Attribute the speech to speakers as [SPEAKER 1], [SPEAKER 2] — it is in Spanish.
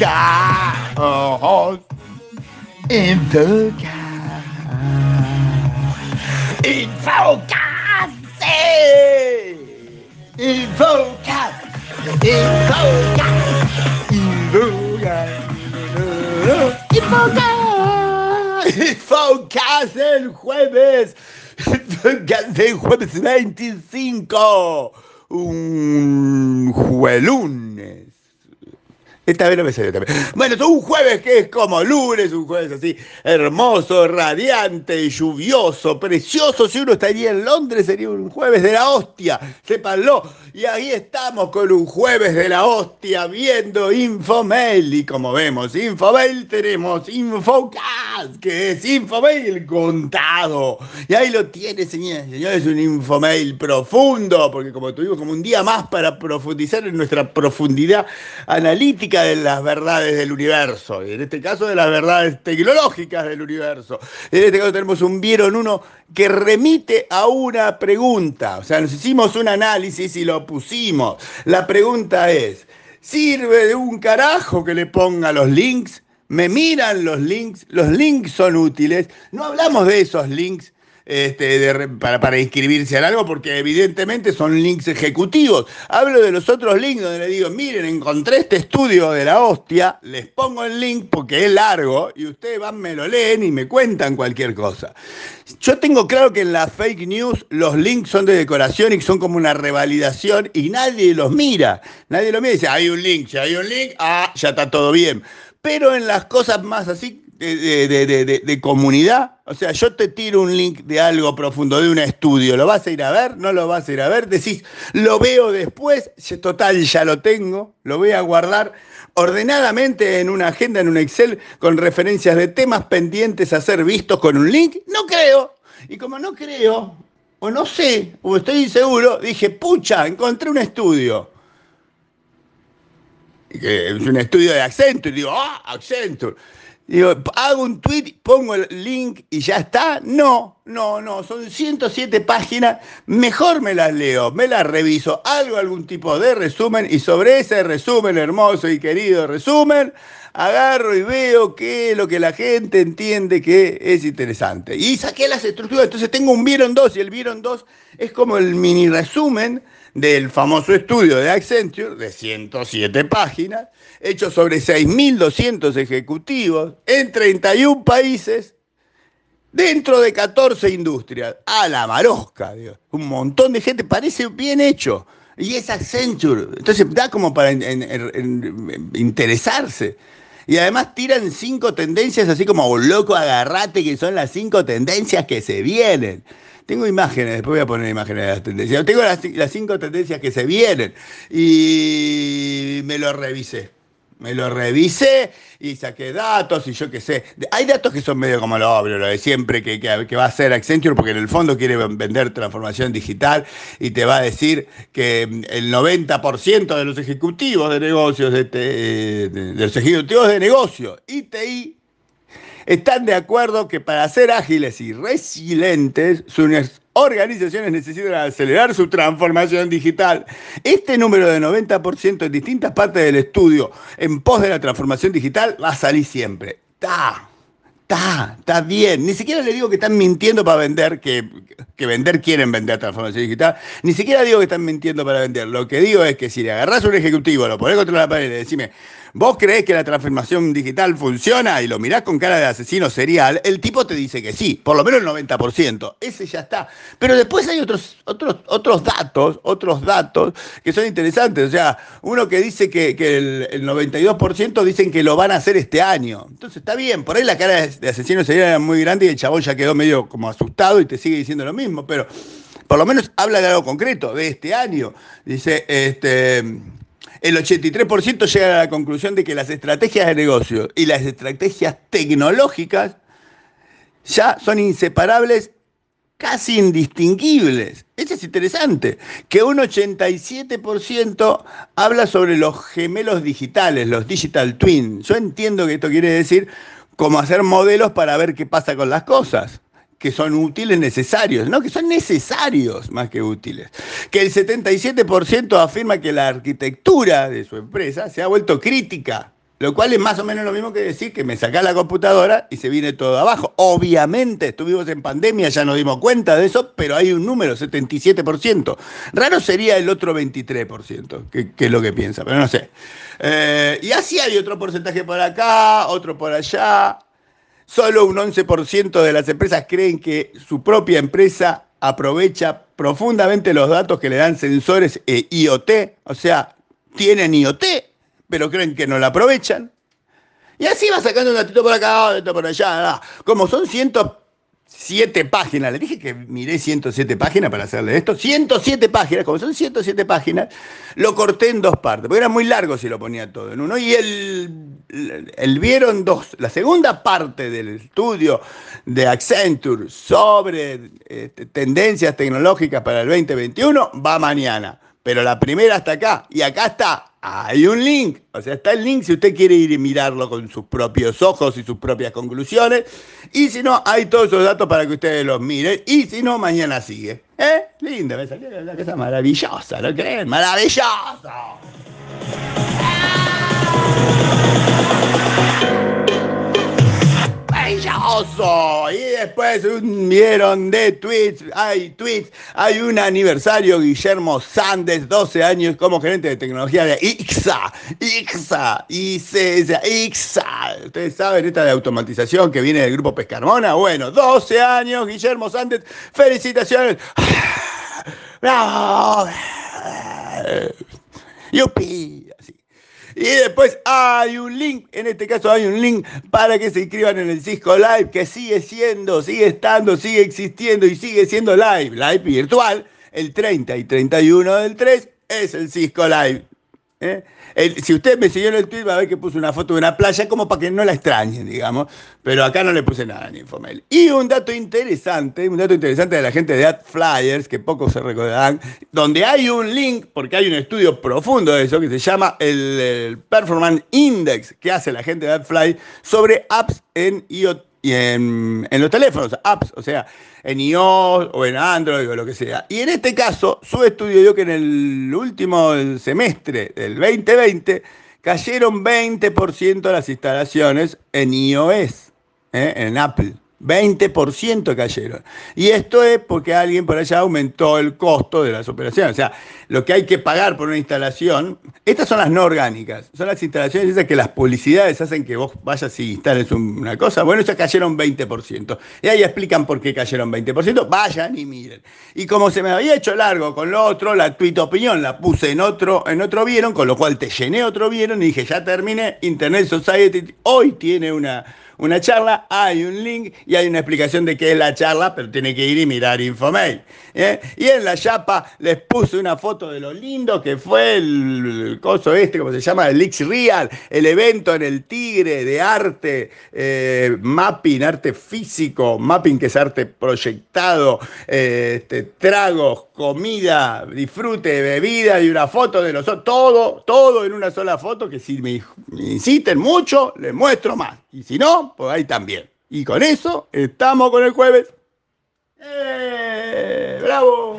[SPEAKER 1] got the horse in the car. In focus, in focus, in focus, in focus, in focus, in focus el jueves. de jueves 25, un juelunes. Esta vez no me salió también. Bueno, es un jueves que es como lunes, un jueves así hermoso, radiante, lluvioso, precioso. Si uno estaría en Londres sería un jueves de la hostia, sépanlo. Y ahí estamos con un jueves de la hostia viendo Infomail. Y como vemos, Infomail tenemos Infocast, que es Infomail contado. Y ahí lo tiene, señores, señores, un Infomail profundo, porque como tuvimos como un día más para profundizar en nuestra profundidad analítica de las verdades del universo, y en este caso de las verdades tecnológicas del universo. En este caso tenemos un vieron uno que remite a una pregunta, o sea, nos hicimos un análisis y lo pusimos. La pregunta es, ¿sirve de un carajo que le ponga los links? ¿Me miran los links? ¿Los links son útiles? No hablamos de esos links este, de, para, para, inscribirse en algo, porque evidentemente son links ejecutivos. Hablo de los otros links donde le digo, miren, encontré este estudio de la hostia, les pongo el link porque es largo y ustedes van, me lo leen y me cuentan cualquier cosa. Yo tengo claro que en las fake news los links son de decoración y son como una revalidación y nadie los mira. Nadie los mira y dice, hay un link, si hay un link, ah, ya está todo bien. Pero en las cosas más así de, comunidad. O sea, yo te tiro un link de algo profundo, de un estudio. ¿Lo vas a ir a ver? ¿No lo vas a ir a ver? Decís, lo veo después. Total, ya lo tengo. Lo voy a guardar ordenadamente en una agenda, en un Excel, con referencias de temas pendientes a ser vistos con un link. No creo. Y como no creo, o no sé, o estoy inseguro, dije, pucha, encontré un estudio. Es un estudio de Accenture. Digo, ah, Accenture. Digo, hago un tweet, pongo el link y ya está. No, no, no, son 107 páginas. Mejor me las leo, me las reviso, hago algún tipo de resumen y sobre ese resumen, hermoso y querido resumen, agarro y veo qué es lo que la gente entiende que es interesante. Y saqué las estructuras, entonces tengo un Vieron 2 y el Vieron 2 es como el mini resumen del famoso estudio de Accenture de 107 páginas, hecho sobre 6.200 ejecutivos en 31 países, dentro de 14 industrias. A la marosca. Un montón de gente, parece bien hecho. Y es Accenture. Entonces da como para interesarse. Y además tiran cinco tendencias así como loco, agarrate, que son las cinco tendencias que se vienen. Tengo imágenes, después voy a poner imágenes de las tendencias. Tengo las, cinco tendencias que se vienen y me lo revisé. Me lo revisé y saqué datos y yo qué sé. Hay datos que son medio como lo obvio, lo de siempre que, que, va a hacer Accenture, porque en el fondo quiere vender transformación digital y te va a decir que el 90% de los ejecutivos de negocios, de, de, de los ejecutivos de negocio, ITI, están de acuerdo que para ser ágiles y resilientes, sus organizaciones necesitan acelerar su transformación digital. Este número de 90% en distintas partes del estudio en pos de la transformación digital va a salir siempre. ¡Ta! Está, está bien. Ni siquiera le digo que están mintiendo para vender, que, que, vender quieren vender transformación digital. Ni siquiera digo que están mintiendo para vender. Lo que digo es que si le agarras un ejecutivo, lo pones contra la pared y le decime, ¿Vos creés que la transformación digital funciona y lo mirás con cara de asesino serial? El tipo te dice que sí, por lo menos el 90%. Ese ya está. Pero después hay otros, otros, otros datos, otros datos que son interesantes. O sea, uno que dice que, que el, el, 92% dicen que lo van a hacer este año. Entonces está bien, por ahí la cara de asesino serial era muy grande y el chabón ya quedó medio como asustado y te sigue diciendo lo mismo, pero por lo menos habla de algo concreto, de este año. Dice, este el 83% llega a la conclusión de que las estrategias de negocio y las estrategias tecnológicas ya son inseparables, casi indistinguibles. Eso es interesante, que un 87% habla sobre los gemelos digitales, los digital twins. Yo entiendo que esto quiere decir cómo hacer modelos para ver qué pasa con las cosas que son útiles, necesarios, no, que son necesarios más que útiles. Que el 77% afirma que la arquitectura de su empresa se ha vuelto crítica. Lo cual es más o menos lo mismo que decir que me saca la computadora y se viene todo abajo. Obviamente, estuvimos en pandemia, ya nos dimos cuenta de eso, pero hay un número, 77%. Raro sería el otro 23%, que, que es lo que piensa, pero no sé. Eh, y así hay otro porcentaje por acá, otro por allá. Solo un 11% de las empresas creen que su propia empresa aprovecha profundamente los datos que le dan sensores e IoT, o sea, tienen IoT, pero creen que no la aprovechan. Y así va sacando un datito por acá, otro por allá. Como son 107 páginas, le dije que miré 107 páginas para hacerle esto. 107 páginas, como son 107 páginas, lo corté en dos partes, porque era muy largo si lo ponía todo en uno. Y el, el vieron dos. La segunda parte del estudio de Accenture sobre este, tendencias tecnológicas para el 2021 va mañana. Pero la primera está acá. Y acá está hay un link, o sea, está el link si usted quiere ir y mirarlo con sus propios ojos y sus propias conclusiones. Y si no, hay todos esos datos para que ustedes los miren. Y si no, mañana sigue. ¿Eh? Linda, me salió una cosa maravillosa, ¿no creen? ¡Maravillosa! Y después vieron de tweets, hay tweets, hay un aniversario, Guillermo Sandes, 12 años como gerente de tecnología de IXA, IXA, ICSA, IXA. Ustedes saben esta de automatización que viene del grupo Pescarmona. Bueno, 12 años, Guillermo Sandes, felicitaciones. ¡Bravo! ¡Yupi! Y después hay un link, en este caso hay un link para que se inscriban en el Cisco Live, que sigue siendo, sigue estando, sigue existiendo y sigue siendo live, live virtual. El 30 y 31 del 3 es el Cisco Live. ¿Eh? si usted me siguió en el tweet va a ver que puse una foto de una playa como para que no la extrañen, digamos. Pero acá no le puse nada en Infomail. Y un dato interesante, un dato interesante de la gente de AdFlyers, que pocos se recordarán, donde hay un link, porque hay un estudio profundo de eso, que se llama el, Performance Index, que hace la gente de AdFly sobre apps en IoT y en, los teléfonos, apps, o sea, en iOS o en Android o lo que sea. Y en este caso, su estudio dio que en el último semestre del 2020 cayeron 20% las instalaciones en iOS, ¿eh? en Apple. 20% cayeron. Y esto es porque alguien por allá aumentó el costo de las operaciones. O sea, lo que hay que pagar por una instalación, estas son las no orgánicas, son las instalaciones esas que las publicidades hacen que vos vayas y instales una cosa. Bueno, esas cayeron 20%. Y ahí explican por qué cayeron 20%. Vayan y miren. Y como se me había hecho largo con lo otro, la tweet opinión la puse en otro, en otro vieron, con lo cual te llené otro vieron y dije, ya terminé. Internet Society hoy tiene una una charla, hay un link y hay una explicación de qué es la charla, pero tiene que ir y mirar Infomail. ¿eh? Y en la chapa les puse una foto de lo lindo que fue el, coso este, como se llama, el X Real, el evento en el Tigre de arte, eh, mapping, arte físico, mapping que es arte proyectado, eh, este, tragos, comida, disfrute, bebida y una foto de nosotros, todo, todo en una sola foto, que si me, insisten mucho, les muestro más. Y si no, pues ahí también. Y con eso estamos con el jueves. ¡Eh! ¡Bravo!